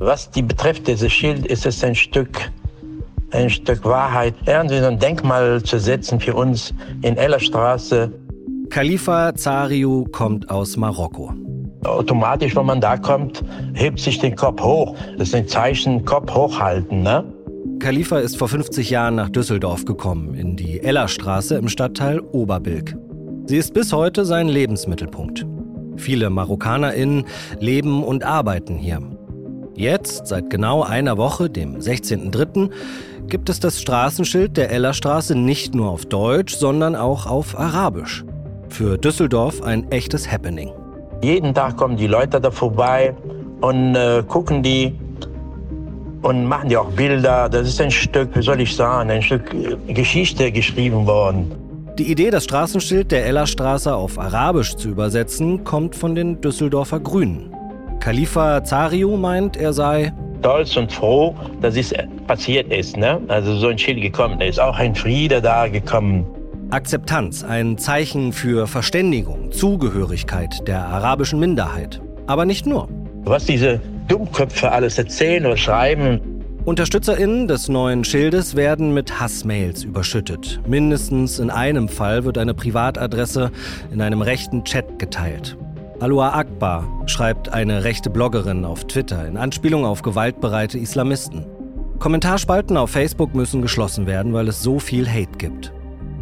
Was die betrifft, dieses Schild, ist es ein Stück, ein Stück Wahrheit. Irgendwie so ein Denkmal zu setzen für uns in Ellerstraße. Khalifa Zariou kommt aus Marokko. Automatisch, wenn man da kommt, hebt sich den Kopf hoch. Das ist ein Zeichen, Kopf hochhalten, ne? Khalifa ist vor 50 Jahren nach Düsseldorf gekommen, in die Ellerstraße im Stadtteil Oberbilk. Sie ist bis heute sein Lebensmittelpunkt. Viele MarokkanerInnen leben und arbeiten hier. Jetzt, seit genau einer Woche, dem 16.03., gibt es das Straßenschild der Ellerstraße nicht nur auf Deutsch, sondern auch auf Arabisch. Für Düsseldorf ein echtes Happening. Jeden Tag kommen die Leute da vorbei und äh, gucken die und machen ja auch Bilder. Das ist ein Stück, wie soll ich sagen, ein Stück äh, Geschichte geschrieben worden. Die Idee, das Straßenschild der Ellerstraße auf Arabisch zu übersetzen, kommt von den Düsseldorfer Grünen. Khalifa Zariou meint, er sei stolz und froh, dass es passiert ist. Ne? Also so ein Schild gekommen. Da ist auch ein Friede da gekommen. Akzeptanz, ein Zeichen für Verständigung, Zugehörigkeit der arabischen Minderheit. Aber nicht nur. Was diese Dummköpfe alles erzählen oder schreiben. UnterstützerInnen des neuen Schildes werden mit Hassmails überschüttet. Mindestens in einem Fall wird eine Privatadresse in einem rechten Chat geteilt. Alua Akbar schreibt eine rechte Bloggerin auf Twitter in Anspielung auf gewaltbereite Islamisten. Kommentarspalten auf Facebook müssen geschlossen werden, weil es so viel Hate gibt.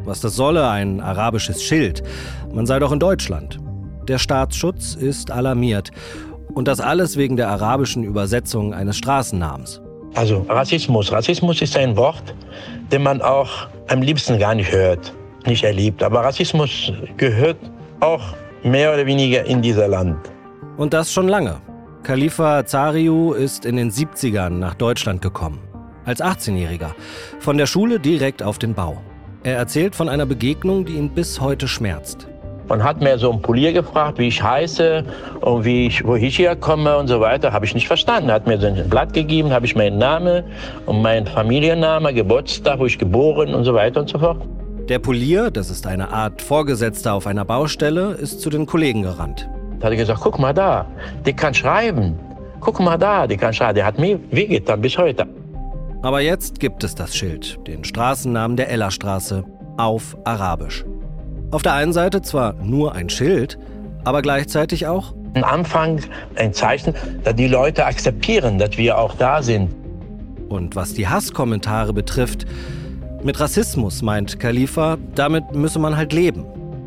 Was das solle, ein arabisches Schild. Man sei doch in Deutschland. Der Staatsschutz ist alarmiert. Und das alles wegen der arabischen Übersetzung eines Straßennamens. Also Rassismus. Rassismus ist ein Wort, den man auch am liebsten gar nicht hört, nicht erlebt. Aber Rassismus gehört auch mehr oder weniger in dieser Land. Und das schon lange. Khalifa Zariou ist in den 70ern nach Deutschland gekommen. Als 18-Jähriger. Von der Schule direkt auf den Bau. Er erzählt von einer Begegnung, die ihn bis heute schmerzt. Man hat mir so einen Polier gefragt, wie ich heiße und wie ich, wo ich herkomme und so weiter. Habe ich nicht verstanden. Er hat mir so ein Blatt gegeben, habe ich meinen Namen und meinen Familiennamen, Geburtstag, wo ich geboren und so weiter und so fort. Der Polier, das ist eine Art Vorgesetzter auf einer Baustelle, ist zu den Kollegen gerannt. Da hat er gesagt, guck mal da, der kann schreiben. Guck mal da, der kann schreiben. Der hat mir wehgetan bis heute. Aber jetzt gibt es das Schild, den Straßennamen der Ellerstraße, auf Arabisch. Auf der einen Seite zwar nur ein Schild, aber gleichzeitig auch ein Anfang, ein Zeichen, dass die Leute akzeptieren, dass wir auch da sind. Und was die Hasskommentare betrifft, mit Rassismus meint Khalifa, damit müsse man halt leben.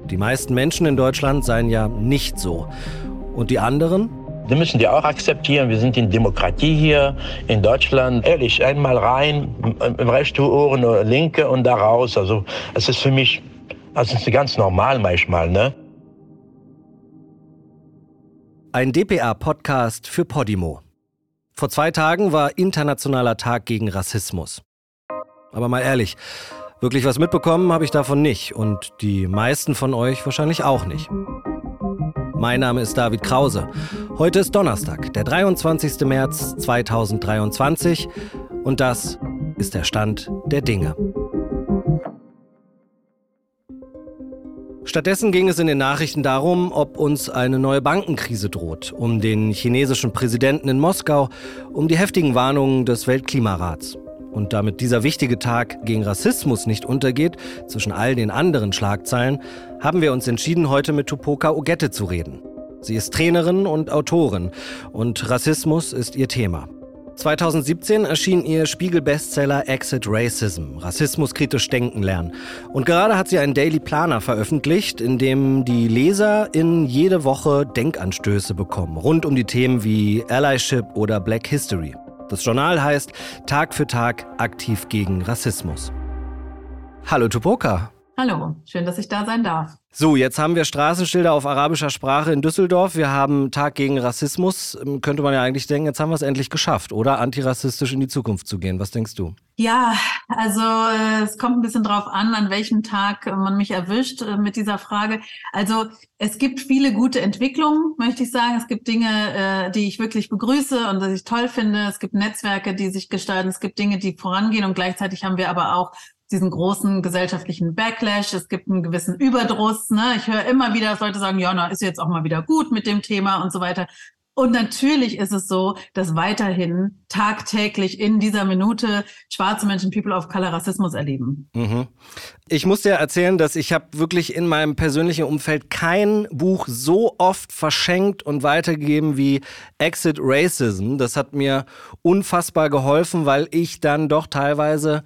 Die meisten Menschen in Deutschland seien ja nicht so. Und die anderen? Die müssen die auch akzeptieren. Wir sind in Demokratie hier in Deutschland. Ehrlich, einmal rein, rechte Ohren oder linke und da raus. Also es ist für mich, also es ist ganz normal manchmal, ne? Ein DPA-Podcast für Podimo. Vor zwei Tagen war Internationaler Tag gegen Rassismus. Aber mal ehrlich, wirklich was mitbekommen habe ich davon nicht und die meisten von euch wahrscheinlich auch nicht. Mein Name ist David Krause. Heute ist Donnerstag, der 23. März 2023 und das ist der Stand der Dinge. Stattdessen ging es in den Nachrichten darum, ob uns eine neue Bankenkrise droht, um den chinesischen Präsidenten in Moskau, um die heftigen Warnungen des Weltklimarats. Und damit dieser wichtige Tag gegen Rassismus nicht untergeht, zwischen all den anderen Schlagzeilen, haben wir uns entschieden, heute mit Tupoka Ogette zu reden. Sie ist Trainerin und Autorin und Rassismus ist ihr Thema. 2017 erschien ihr Spiegel-Bestseller Exit Racism, Rassismuskritisch denken lernen. Und gerade hat sie einen Daily Planer veröffentlicht, in dem die Leser in jede Woche Denkanstöße bekommen, rund um die Themen wie Allyship oder Black History. Das Journal heißt Tag für Tag aktiv gegen Rassismus. Hallo Tupoka. Hallo, schön, dass ich da sein darf. So, jetzt haben wir Straßenschilder auf arabischer Sprache in Düsseldorf. Wir haben Tag gegen Rassismus. Ähm, könnte man ja eigentlich denken, jetzt haben wir es endlich geschafft, oder? Antirassistisch in die Zukunft zu gehen. Was denkst du? Ja, also äh, es kommt ein bisschen drauf an, an welchem Tag man mich erwischt äh, mit dieser Frage. Also es gibt viele gute Entwicklungen, möchte ich sagen. Es gibt Dinge, äh, die ich wirklich begrüße und die ich toll finde. Es gibt Netzwerke, die sich gestalten. Es gibt Dinge, die vorangehen und gleichzeitig haben wir aber auch diesen großen gesellschaftlichen Backlash. Es gibt einen gewissen Überdruss. Ne? Ich höre immer wieder, dass Leute sagen, ja, na, ist jetzt auch mal wieder gut mit dem Thema und so weiter. Und natürlich ist es so, dass weiterhin tagtäglich in dieser Minute schwarze Menschen, People of Color, Rassismus erleben. Mhm. Ich muss dir erzählen, dass ich habe wirklich in meinem persönlichen Umfeld kein Buch so oft verschenkt und weitergegeben wie Exit Racism. Das hat mir unfassbar geholfen, weil ich dann doch teilweise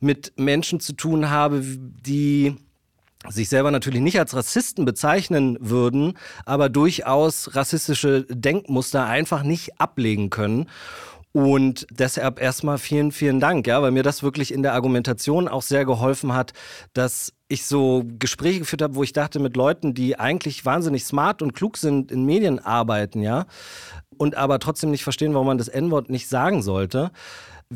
mit Menschen zu tun habe, die sich selber natürlich nicht als Rassisten bezeichnen würden, aber durchaus rassistische Denkmuster einfach nicht ablegen können. Und deshalb erstmal vielen, vielen Dank, ja, weil mir das wirklich in der Argumentation auch sehr geholfen hat, dass ich so Gespräche geführt habe, wo ich dachte, mit Leuten, die eigentlich wahnsinnig smart und klug sind, in Medien arbeiten, ja, und aber trotzdem nicht verstehen, warum man das N-Wort nicht sagen sollte.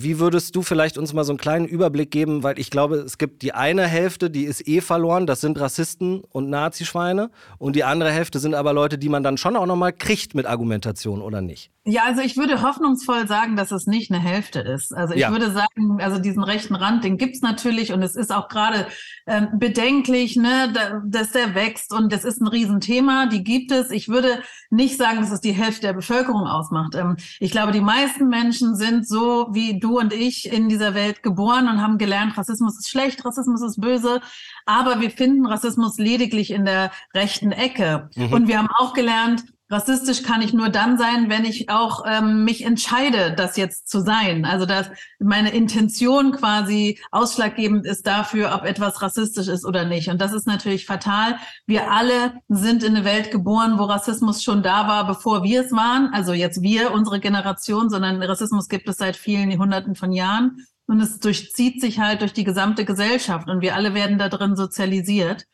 Wie würdest du vielleicht uns mal so einen kleinen Überblick geben? Weil ich glaube, es gibt die eine Hälfte, die ist eh verloren, das sind Rassisten und Nazischweine. Und die andere Hälfte sind aber Leute, die man dann schon auch nochmal kriegt mit Argumentation, oder nicht? Ja, also ich würde hoffnungsvoll sagen, dass es nicht eine Hälfte ist. Also ich ja. würde sagen, also diesen rechten Rand, den gibt's natürlich und es ist auch gerade ähm, bedenklich, ne, da, dass der wächst und das ist ein Riesenthema, die gibt es. Ich würde nicht sagen, dass es die Hälfte der Bevölkerung ausmacht. Ähm, ich glaube, die meisten Menschen sind so wie du und ich in dieser Welt geboren und haben gelernt, Rassismus ist schlecht, Rassismus ist böse, aber wir finden Rassismus lediglich in der rechten Ecke. Mhm. Und wir haben auch gelernt, Rassistisch kann ich nur dann sein, wenn ich auch ähm, mich entscheide, das jetzt zu sein. Also dass meine Intention quasi ausschlaggebend ist dafür, ob etwas rassistisch ist oder nicht. Und das ist natürlich fatal. Wir alle sind in eine Welt geboren, wo Rassismus schon da war, bevor wir es waren. Also jetzt wir, unsere Generation, sondern Rassismus gibt es seit vielen Hunderten von Jahren. Und es durchzieht sich halt durch die gesamte Gesellschaft und wir alle werden da drin sozialisiert.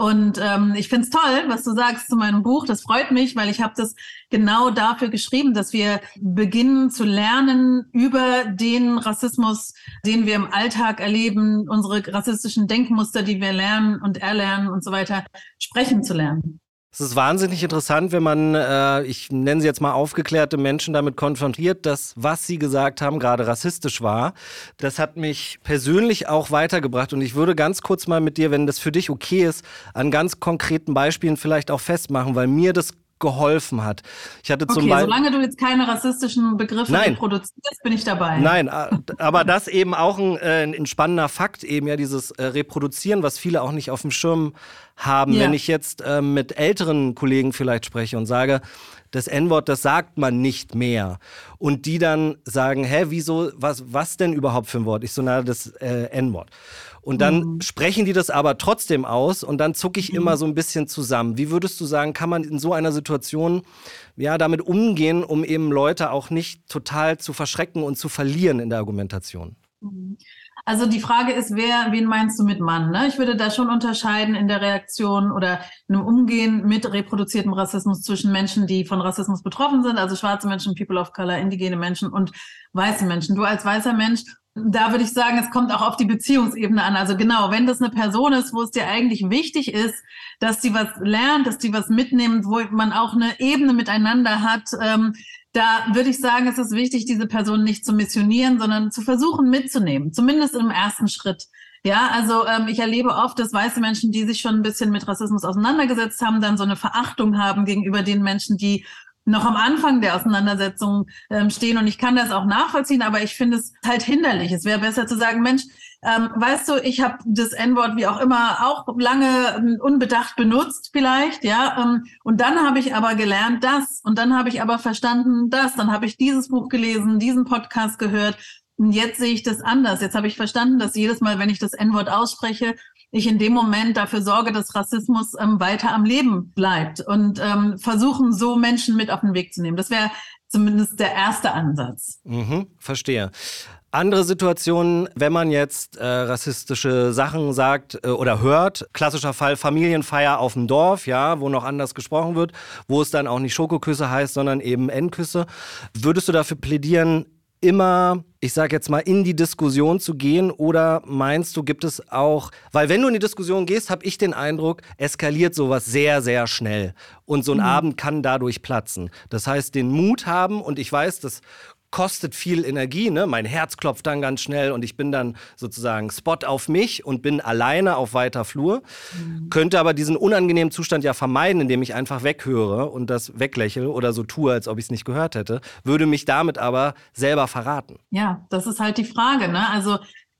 Und ähm, ich find's toll, was du sagst zu meinem Buch. Das freut mich, weil ich habe das genau dafür geschrieben, dass wir beginnen zu lernen über den Rassismus, den wir im Alltag erleben, unsere rassistischen Denkmuster, die wir lernen und erlernen und so weiter, sprechen zu lernen. Es ist wahnsinnig interessant, wenn man, äh, ich nenne sie jetzt mal aufgeklärte Menschen damit konfrontiert, dass was sie gesagt haben gerade rassistisch war. Das hat mich persönlich auch weitergebracht und ich würde ganz kurz mal mit dir, wenn das für dich okay ist, an ganz konkreten Beispielen vielleicht auch festmachen, weil mir das geholfen hat. Ich hatte zum okay, Beispiel. Solange du jetzt keine rassistischen Begriffe Nein. produzierst, bin ich dabei. Nein, aber das eben auch ein, äh, ein spannender Fakt, eben ja, dieses äh, Reproduzieren, was viele auch nicht auf dem Schirm haben. Ja. Wenn ich jetzt äh, mit älteren Kollegen vielleicht spreche und sage, das N-Wort, das sagt man nicht mehr. Und die dann sagen, hä, wieso, was, was denn überhaupt für ein Wort? Ich so, na, das äh, N-Wort. Und dann mhm. sprechen die das aber trotzdem aus und dann zucke ich mhm. immer so ein bisschen zusammen. Wie würdest du sagen, kann man in so einer Situation ja damit umgehen, um eben Leute auch nicht total zu verschrecken und zu verlieren in der Argumentation? Mhm. Also die Frage ist, wer, wen meinst du mit Mann? Ne? Ich würde da schon unterscheiden in der Reaktion oder in einem Umgehen mit reproduziertem Rassismus zwischen Menschen, die von Rassismus betroffen sind, also schwarze Menschen, People of Color, indigene Menschen und weiße Menschen. Du als weißer Mensch da würde ich sagen, es kommt auch auf die Beziehungsebene an. Also genau, wenn das eine Person ist, wo es dir eigentlich wichtig ist, dass die was lernt, dass die was mitnimmt, wo man auch eine Ebene miteinander hat, ähm, da würde ich sagen, es ist wichtig, diese Person nicht zu missionieren, sondern zu versuchen mitzunehmen, zumindest im ersten Schritt. Ja, also ähm, ich erlebe oft, dass weiße Menschen, die sich schon ein bisschen mit Rassismus auseinandergesetzt haben, dann so eine Verachtung haben gegenüber den Menschen, die noch am Anfang der Auseinandersetzung ähm, stehen und ich kann das auch nachvollziehen, aber ich finde es halt hinderlich. Es wäre besser zu sagen, Mensch, ähm, weißt du, ich habe das N-Wort wie auch immer auch lange ähm, unbedacht benutzt vielleicht, ja, ähm, und dann habe ich aber gelernt das und dann habe ich aber verstanden das, dann habe ich dieses Buch gelesen, diesen Podcast gehört und jetzt sehe ich das anders. Jetzt habe ich verstanden, dass jedes Mal, wenn ich das N-Wort ausspreche, ich in dem Moment dafür sorge, dass Rassismus ähm, weiter am Leben bleibt und ähm, versuchen, so Menschen mit auf den Weg zu nehmen. Das wäre zumindest der erste Ansatz. Mhm, verstehe. Andere Situationen, wenn man jetzt äh, rassistische Sachen sagt äh, oder hört, klassischer Fall Familienfeier auf dem Dorf, ja, wo noch anders gesprochen wird, wo es dann auch nicht Schokoküsse heißt, sondern eben Endküsse. Würdest du dafür plädieren, immer, ich sage jetzt mal, in die Diskussion zu gehen oder meinst du, gibt es auch, weil wenn du in die Diskussion gehst, habe ich den Eindruck, eskaliert sowas sehr, sehr schnell und so ein mhm. Abend kann dadurch platzen. Das heißt, den Mut haben und ich weiß, das kostet viel Energie, ne? Mein Herz klopft dann ganz schnell und ich bin dann sozusagen Spot auf mich und bin alleine auf weiter Flur. Mhm. Könnte aber diesen unangenehmen Zustand ja vermeiden, indem ich einfach weghöre und das weglächle oder so tue, als ob ich es nicht gehört hätte, würde mich damit aber selber verraten. Ja, das ist halt die Frage, ne? Also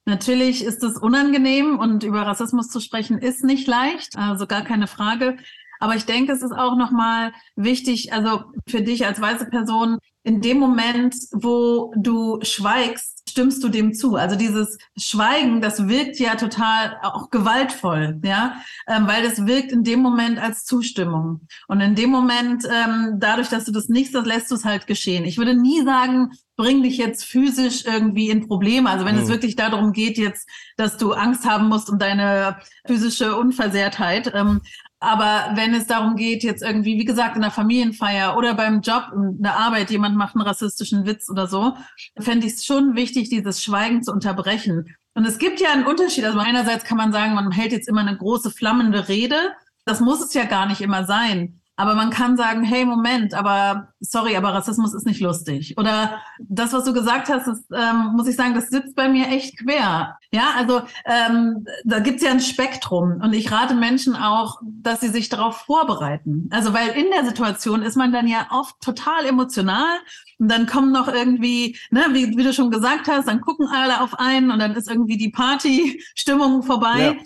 Natürlich ist es unangenehm und über Rassismus zu sprechen ist nicht leicht, also gar keine Frage. Aber ich denke, es ist auch nochmal wichtig, also für dich als weiße Person, in dem Moment, wo du schweigst, stimmst du dem zu. Also dieses Schweigen, das wirkt ja total auch gewaltvoll, ja, ähm, weil das wirkt in dem Moment als Zustimmung. Und in dem Moment, ähm, dadurch, dass du das nicht, das lässt du es halt geschehen. Ich würde nie sagen, bring dich jetzt physisch irgendwie in Probleme. Also wenn mhm. es wirklich darum geht jetzt, dass du Angst haben musst um deine physische Unversehrtheit, ähm, aber wenn es darum geht, jetzt irgendwie, wie gesagt, in der Familienfeier oder beim Job, in der Arbeit, jemand macht einen rassistischen Witz oder so, fände ich es schon wichtig, dieses Schweigen zu unterbrechen. Und es gibt ja einen Unterschied. Also einerseits kann man sagen, man hält jetzt immer eine große flammende Rede. Das muss es ja gar nicht immer sein. Aber man kann sagen, hey, Moment, aber sorry, aber Rassismus ist nicht lustig. Oder das, was du gesagt hast, ist, ähm, muss ich sagen, das sitzt bei mir echt quer. Ja, also ähm, da gibt's ja ein Spektrum. Und ich rate Menschen auch, dass sie sich darauf vorbereiten. Also weil in der Situation ist man dann ja oft total emotional. Und dann kommen noch irgendwie, ne, wie, wie du schon gesagt hast, dann gucken alle auf einen und dann ist irgendwie die Partystimmung vorbei. Ja.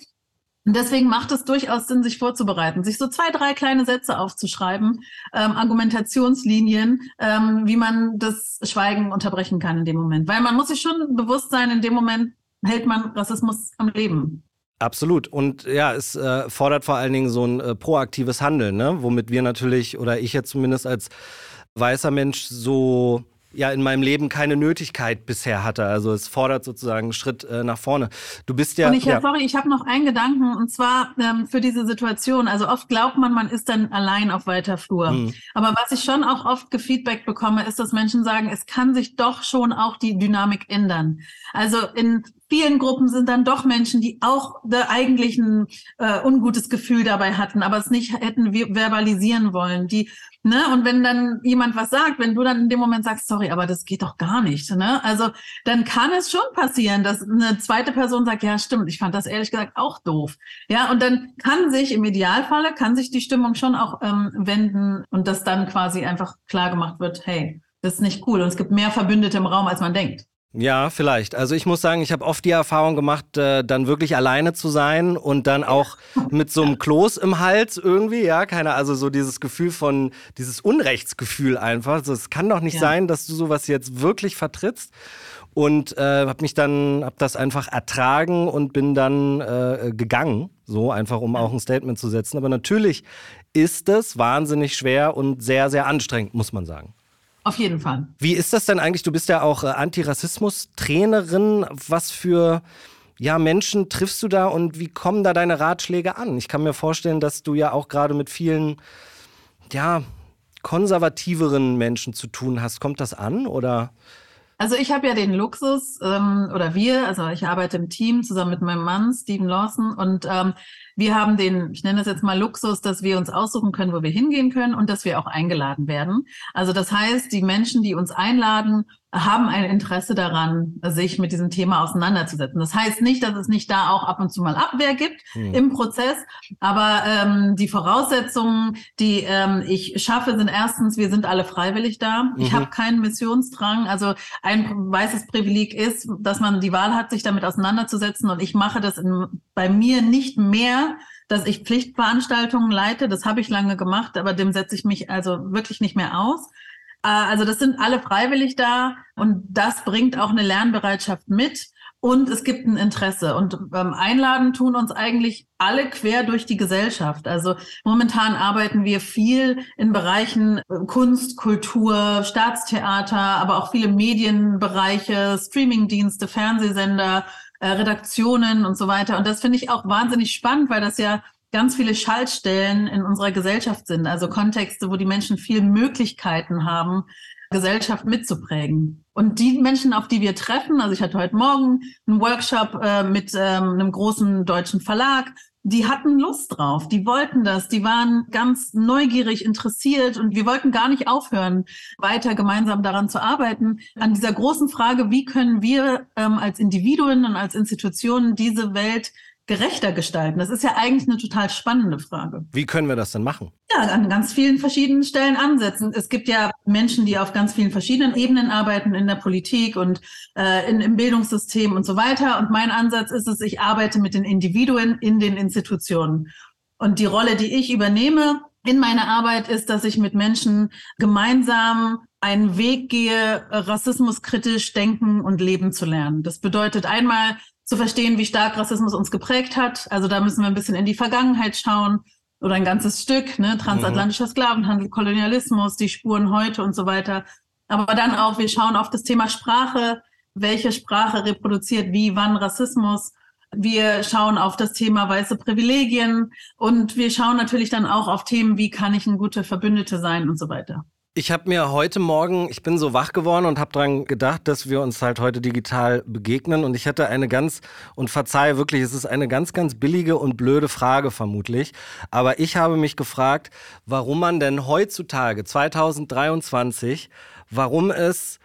Und deswegen macht es durchaus Sinn, sich vorzubereiten, sich so zwei, drei kleine Sätze aufzuschreiben, ähm, Argumentationslinien, ähm, wie man das Schweigen unterbrechen kann in dem Moment. Weil man muss sich schon bewusst sein, in dem Moment hält man Rassismus am Leben. Absolut. Und ja, es äh, fordert vor allen Dingen so ein äh, proaktives Handeln, ne? womit wir natürlich, oder ich jetzt zumindest als weißer Mensch so ja in meinem Leben keine Nötigkeit bisher hatte. Also es fordert sozusagen einen Schritt äh, nach vorne. Du bist ja. Und ich, ja. sorry, ich habe noch einen Gedanken und zwar ähm, für diese Situation. Also oft glaubt man, man ist dann allein auf weiter Flur. Hm. Aber was ich schon auch oft gefeedback bekomme, ist, dass Menschen sagen, es kann sich doch schon auch die Dynamik ändern. Also in vielen Gruppen sind dann doch Menschen, die auch eigentlich ein äh, ungutes Gefühl dabei hatten, aber es nicht hätten verbalisieren wollen, die Ne? Und wenn dann jemand was sagt, wenn du dann in dem Moment sagst, sorry, aber das geht doch gar nicht, ne? Also dann kann es schon passieren, dass eine zweite Person sagt, ja, stimmt, ich fand das ehrlich gesagt auch doof. Ja, und dann kann sich im Idealfalle, kann sich die Stimmung schon auch ähm, wenden und dass dann quasi einfach klar gemacht wird, hey, das ist nicht cool und es gibt mehr Verbündete im Raum, als man denkt. Ja, vielleicht. Also ich muss sagen, ich habe oft die Erfahrung gemacht, äh, dann wirklich alleine zu sein und dann auch mit so einem Kloß im Hals irgendwie, ja, keine, also so dieses Gefühl von, dieses Unrechtsgefühl einfach. Also es kann doch nicht ja. sein, dass du sowas jetzt wirklich vertrittst. Und äh, habe mich dann, habe das einfach ertragen und bin dann äh, gegangen, so einfach, um auch ein Statement zu setzen. Aber natürlich ist es wahnsinnig schwer und sehr, sehr anstrengend, muss man sagen. Auf jeden Fall. Wie ist das denn eigentlich? Du bist ja auch äh, Antirassismus-Trainerin. Was für ja, Menschen triffst du da und wie kommen da deine Ratschläge an? Ich kann mir vorstellen, dass du ja auch gerade mit vielen, ja, konservativeren Menschen zu tun hast. Kommt das an oder? Also ich habe ja den Luxus ähm, oder wir, also ich arbeite im Team zusammen mit meinem Mann Steven Lawson und ähm, wir haben den, ich nenne das jetzt mal Luxus, dass wir uns aussuchen können, wo wir hingehen können und dass wir auch eingeladen werden. Also das heißt, die Menschen, die uns einladen, haben ein Interesse daran, sich mit diesem Thema auseinanderzusetzen. Das heißt nicht, dass es nicht da auch ab und zu mal Abwehr gibt hm. im Prozess, aber ähm, die Voraussetzungen, die ähm, ich schaffe, sind erstens, wir sind alle freiwillig da. Mhm. Ich habe keinen Missionsdrang. Also ein weißes Privileg ist, dass man die Wahl hat, sich damit auseinanderzusetzen und ich mache das in, bei mir nicht mehr dass ich Pflichtveranstaltungen leite. Das habe ich lange gemacht, aber dem setze ich mich also wirklich nicht mehr aus. Äh, also das sind alle freiwillig da und das bringt auch eine Lernbereitschaft mit. Und es gibt ein Interesse. Und ähm, einladen tun uns eigentlich alle quer durch die Gesellschaft. Also momentan arbeiten wir viel in Bereichen äh, Kunst, Kultur, Staatstheater, aber auch viele Medienbereiche, Streamingdienste, Fernsehsender, äh, Redaktionen und so weiter. Und das finde ich auch wahnsinnig spannend, weil das ja ganz viele Schaltstellen in unserer Gesellschaft sind, also Kontexte, wo die Menschen viel Möglichkeiten haben, Gesellschaft mitzuprägen. Und die Menschen, auf die wir treffen, also ich hatte heute Morgen einen Workshop äh, mit ähm, einem großen deutschen Verlag, die hatten Lust drauf, die wollten das, die waren ganz neugierig, interessiert und wir wollten gar nicht aufhören, weiter gemeinsam daran zu arbeiten, an dieser großen Frage, wie können wir ähm, als Individuen und als Institutionen diese Welt gerechter gestalten? Das ist ja eigentlich eine total spannende Frage. Wie können wir das denn machen? Ja, an ganz vielen verschiedenen Stellen ansetzen. Es gibt ja Menschen, die auf ganz vielen verschiedenen Ebenen arbeiten, in der Politik und äh, in, im Bildungssystem und so weiter. Und mein Ansatz ist es, ich arbeite mit den Individuen in den Institutionen. Und die Rolle, die ich übernehme in meiner Arbeit, ist, dass ich mit Menschen gemeinsam einen Weg gehe, rassismuskritisch denken und leben zu lernen. Das bedeutet einmal zu verstehen, wie stark Rassismus uns geprägt hat. Also da müssen wir ein bisschen in die Vergangenheit schauen oder ein ganzes Stück, ne? transatlantischer mhm. Sklavenhandel, Kolonialismus, die Spuren heute und so weiter. Aber dann auch, wir schauen auf das Thema Sprache, welche Sprache reproduziert wie, wann Rassismus. Wir schauen auf das Thema weiße Privilegien und wir schauen natürlich dann auch auf Themen, wie kann ich ein guter Verbündete sein und so weiter. Ich habe mir heute Morgen, ich bin so wach geworden und habe dran gedacht, dass wir uns halt heute digital begegnen. Und ich hatte eine ganz, und verzeihe wirklich, es ist eine ganz, ganz billige und blöde Frage vermutlich. Aber ich habe mich gefragt, warum man denn heutzutage, 2023, warum es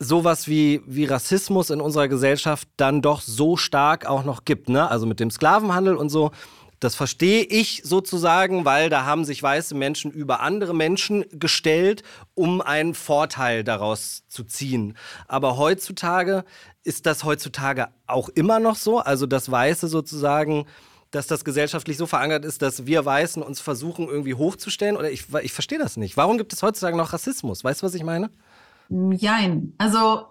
sowas wie, wie Rassismus in unserer Gesellschaft dann doch so stark auch noch gibt. Ne? Also mit dem Sklavenhandel und so das verstehe ich sozusagen, weil da haben sich weiße Menschen über andere Menschen gestellt, um einen Vorteil daraus zu ziehen. Aber heutzutage ist das heutzutage auch immer noch so, also das Weiße sozusagen dass das gesellschaftlich so verankert ist, dass wir Weißen uns versuchen, irgendwie hochzustellen? Oder ich, ich verstehe das nicht. Warum gibt es heutzutage noch Rassismus? Weißt du, was ich meine? Jein. Also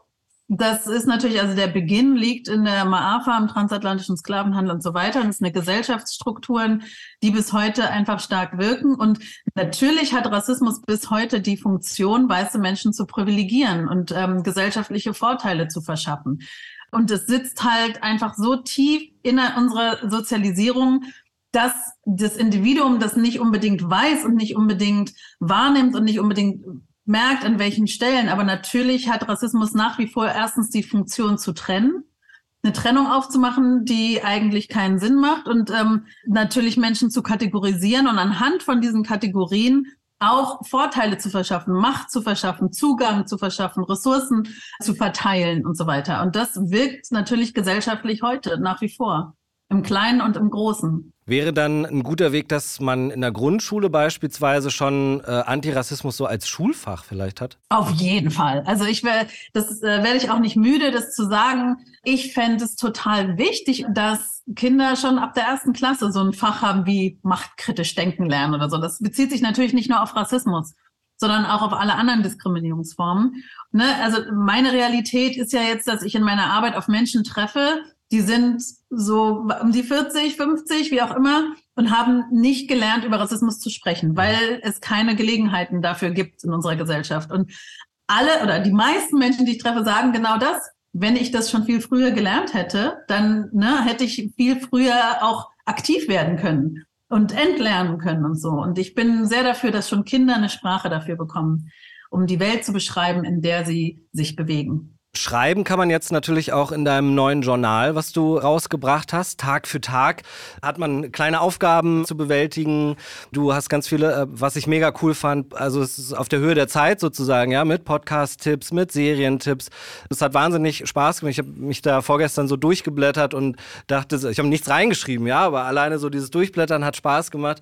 das ist natürlich, also der Beginn liegt in der Maafa, im transatlantischen Sklavenhandel und so weiter. Es sind Gesellschaftsstrukturen, die bis heute einfach stark wirken. Und natürlich hat Rassismus bis heute die Funktion, weiße Menschen zu privilegieren und ähm, gesellschaftliche Vorteile zu verschaffen. Und es sitzt halt einfach so tief in unserer Sozialisierung, dass das Individuum das nicht unbedingt weiß und nicht unbedingt wahrnimmt und nicht unbedingt merkt, an welchen Stellen. Aber natürlich hat Rassismus nach wie vor erstens die Funktion zu trennen, eine Trennung aufzumachen, die eigentlich keinen Sinn macht und ähm, natürlich Menschen zu kategorisieren und anhand von diesen Kategorien auch Vorteile zu verschaffen, Macht zu verschaffen, Zugang zu verschaffen, Ressourcen zu verteilen und so weiter. Und das wirkt natürlich gesellschaftlich heute nach wie vor, im Kleinen und im Großen. Wäre dann ein guter Weg, dass man in der Grundschule beispielsweise schon äh, Antirassismus so als Schulfach vielleicht hat? Auf jeden Fall. Also ich werde, das äh, werde ich auch nicht müde, das zu sagen. Ich fände es total wichtig, dass Kinder schon ab der ersten Klasse so ein Fach haben wie machtkritisch denken lernen oder so. Das bezieht sich natürlich nicht nur auf Rassismus, sondern auch auf alle anderen Diskriminierungsformen. Ne? Also meine Realität ist ja jetzt, dass ich in meiner Arbeit auf Menschen treffe, die sind so um die 40, 50, wie auch immer, und haben nicht gelernt, über Rassismus zu sprechen, weil es keine Gelegenheiten dafür gibt in unserer Gesellschaft. Und alle oder die meisten Menschen, die ich treffe, sagen genau das. Wenn ich das schon viel früher gelernt hätte, dann ne, hätte ich viel früher auch aktiv werden können und entlernen können und so. Und ich bin sehr dafür, dass schon Kinder eine Sprache dafür bekommen, um die Welt zu beschreiben, in der sie sich bewegen. Schreiben kann man jetzt natürlich auch in deinem neuen Journal, was du rausgebracht hast. Tag für Tag hat man kleine Aufgaben zu bewältigen. Du hast ganz viele, äh, was ich mega cool fand. Also es ist auf der Höhe der Zeit sozusagen, ja, mit Podcast-Tipps, mit Serientipps. Es hat wahnsinnig Spaß gemacht. Ich habe mich da vorgestern so durchgeblättert und dachte, ich habe nichts reingeschrieben, ja, aber alleine so dieses Durchblättern hat Spaß gemacht.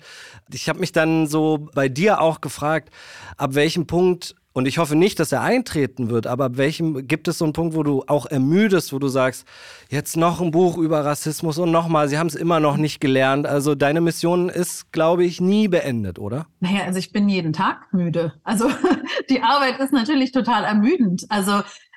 Ich habe mich dann so bei dir auch gefragt, ab welchem Punkt und ich hoffe nicht, dass er eintreten wird, aber ab welchem gibt es so einen Punkt, wo du auch ermüdest, wo du sagst, jetzt noch ein Buch über Rassismus und nochmal, sie haben es immer noch nicht gelernt. Also deine Mission ist, glaube ich, nie beendet, oder? Naja, also ich bin jeden Tag müde. Also die Arbeit ist natürlich total ermüdend. Also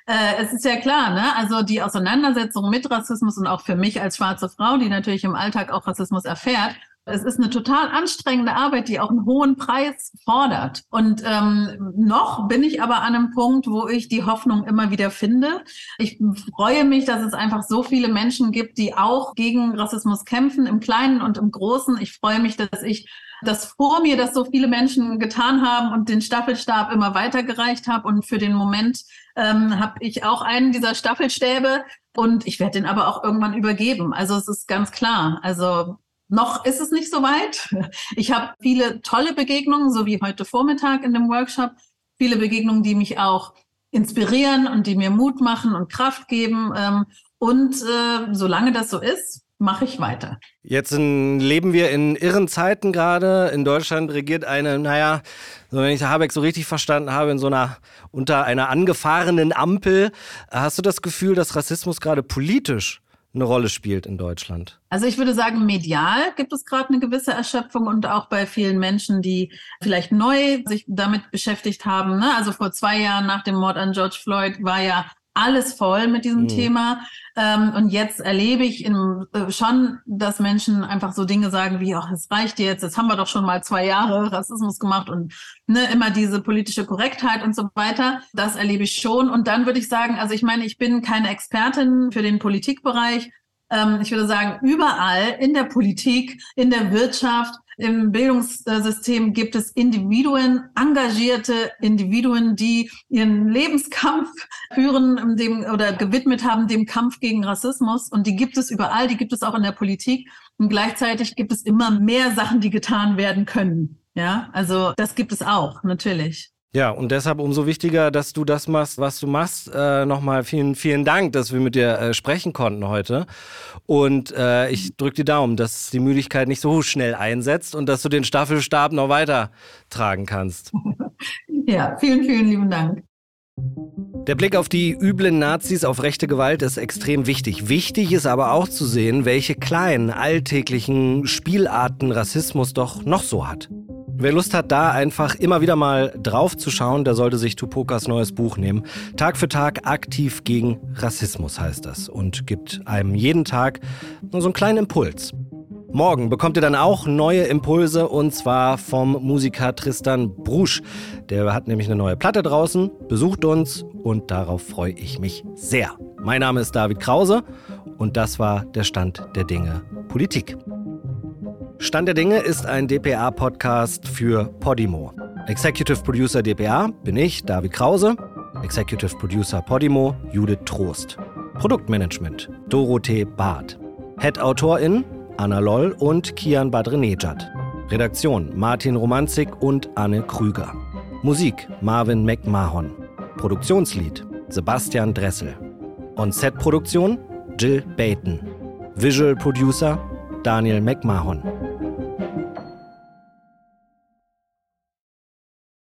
äh, es ist ja klar, ne? Also die Auseinandersetzung mit Rassismus und auch für mich als schwarze Frau, die natürlich im Alltag auch Rassismus erfährt, Es ist eine total anstrengende Arbeit, die auch einen hohen Preis fordert. Und ähm, noch bin ich aber an einem Punkt, wo ich die Hoffnung immer wieder finde. Ich freue mich, dass es einfach so viele Menschen gibt, die auch gegen Rassismus kämpfen, im Kleinen und im Großen. Ich freue mich, dass ich das vor mir, dass so viele Menschen getan haben und den Staffelstab immer weitergereicht habe. Und für den Moment ähm, habe ich auch einen dieser Staffelstäbe und ich werde den aber auch irgendwann übergeben. Also es ist ganz klar. Also noch ist es nicht so weit. Ich habe viele tolle Begegnungen, so wie heute Vormittag in dem Workshop. Viele Begegnungen, die mich auch inspirieren und die mir Mut machen und Kraft geben. Ähm, und äh, solange das so ist, mache ich weiter. Jetzt in, leben wir in irren Zeiten gerade. In Deutschland regiert eine, naja, wenn ich Habeck so richtig verstanden habe, in so einer unter einer angefahrenen Ampel. Hast du das Gefühl, dass Rassismus gerade politisch eine Rolle spielt in Deutschland? Also ich würde sagen, medial gibt es gerade eine gewisse Erschöpfung und auch bei vielen Menschen, die vielleicht neu sich damit beschäftigt haben. Ne? Also vor zwei Jahren nach dem Mord an George Floyd war ja alles voll mit diesem mhm. Thema. Ähm, und jetzt erlebe ich in, äh, schon, dass Menschen einfach so Dinge sagen wie, ach, es reicht jetzt, jetzt haben wir doch schon mal zwei Jahre Rassismus gemacht und ne, immer diese politische Korrektheit und so weiter. Das erlebe ich schon. Und dann würde ich sagen, also ich meine, ich bin keine Expertin für den Politikbereich. Ähm, ich würde sagen, überall in der Politik, in der Wirtschaft, im Bildungssystem gibt es Individuen, engagierte Individuen, die ihren Lebenskampf führen dem, oder gewidmet haben dem Kampf gegen Rassismus. Und die gibt es überall, die gibt es auch in der Politik. Und gleichzeitig gibt es immer mehr Sachen, die getan werden können. Ja, also das gibt es auch, natürlich. Ja, und deshalb umso wichtiger, dass du das machst, was du machst. Äh, Nochmal vielen, vielen Dank, dass wir mit dir äh, sprechen konnten heute. Und äh, ich drücke die Daumen, dass die Müdigkeit nicht so schnell einsetzt und dass du den Staffelstab noch weiter tragen kannst. Ja, vielen, vielen lieben Dank. Der Blick auf die üblen Nazis, auf rechte Gewalt ist extrem wichtig. Wichtig ist aber auch zu sehen, welche kleinen, alltäglichen Spielarten Rassismus doch noch so hat. Wer Lust hat, da einfach immer wieder mal drauf zu schauen, der sollte sich Tupokas neues Buch nehmen. Tag für Tag aktiv gegen Rassismus heißt das und gibt einem jeden Tag nur so einen kleinen Impuls. Morgen bekommt ihr dann auch neue Impulse und zwar vom Musiker Tristan Brusch. Der hat nämlich eine neue Platte draußen, besucht uns und darauf freue ich mich sehr. Mein Name ist David Krause und das war der Stand der Dinge Politik. Stand der Dinge ist ein DPA-Podcast für Podimo. Executive Producer DPA bin ich, David Krause. Executive Producer Podimo, Judith Trost. Produktmanagement, Dorothee Barth. Head-Autorin, Anna Loll und Kian Badrenejad. Redaktion, Martin Romanzik und Anne Krüger. Musik, Marvin McMahon. Produktionslied, Sebastian Dressel. On-Set-Produktion, Jill Baton. Visual Producer, Daniel McMahon.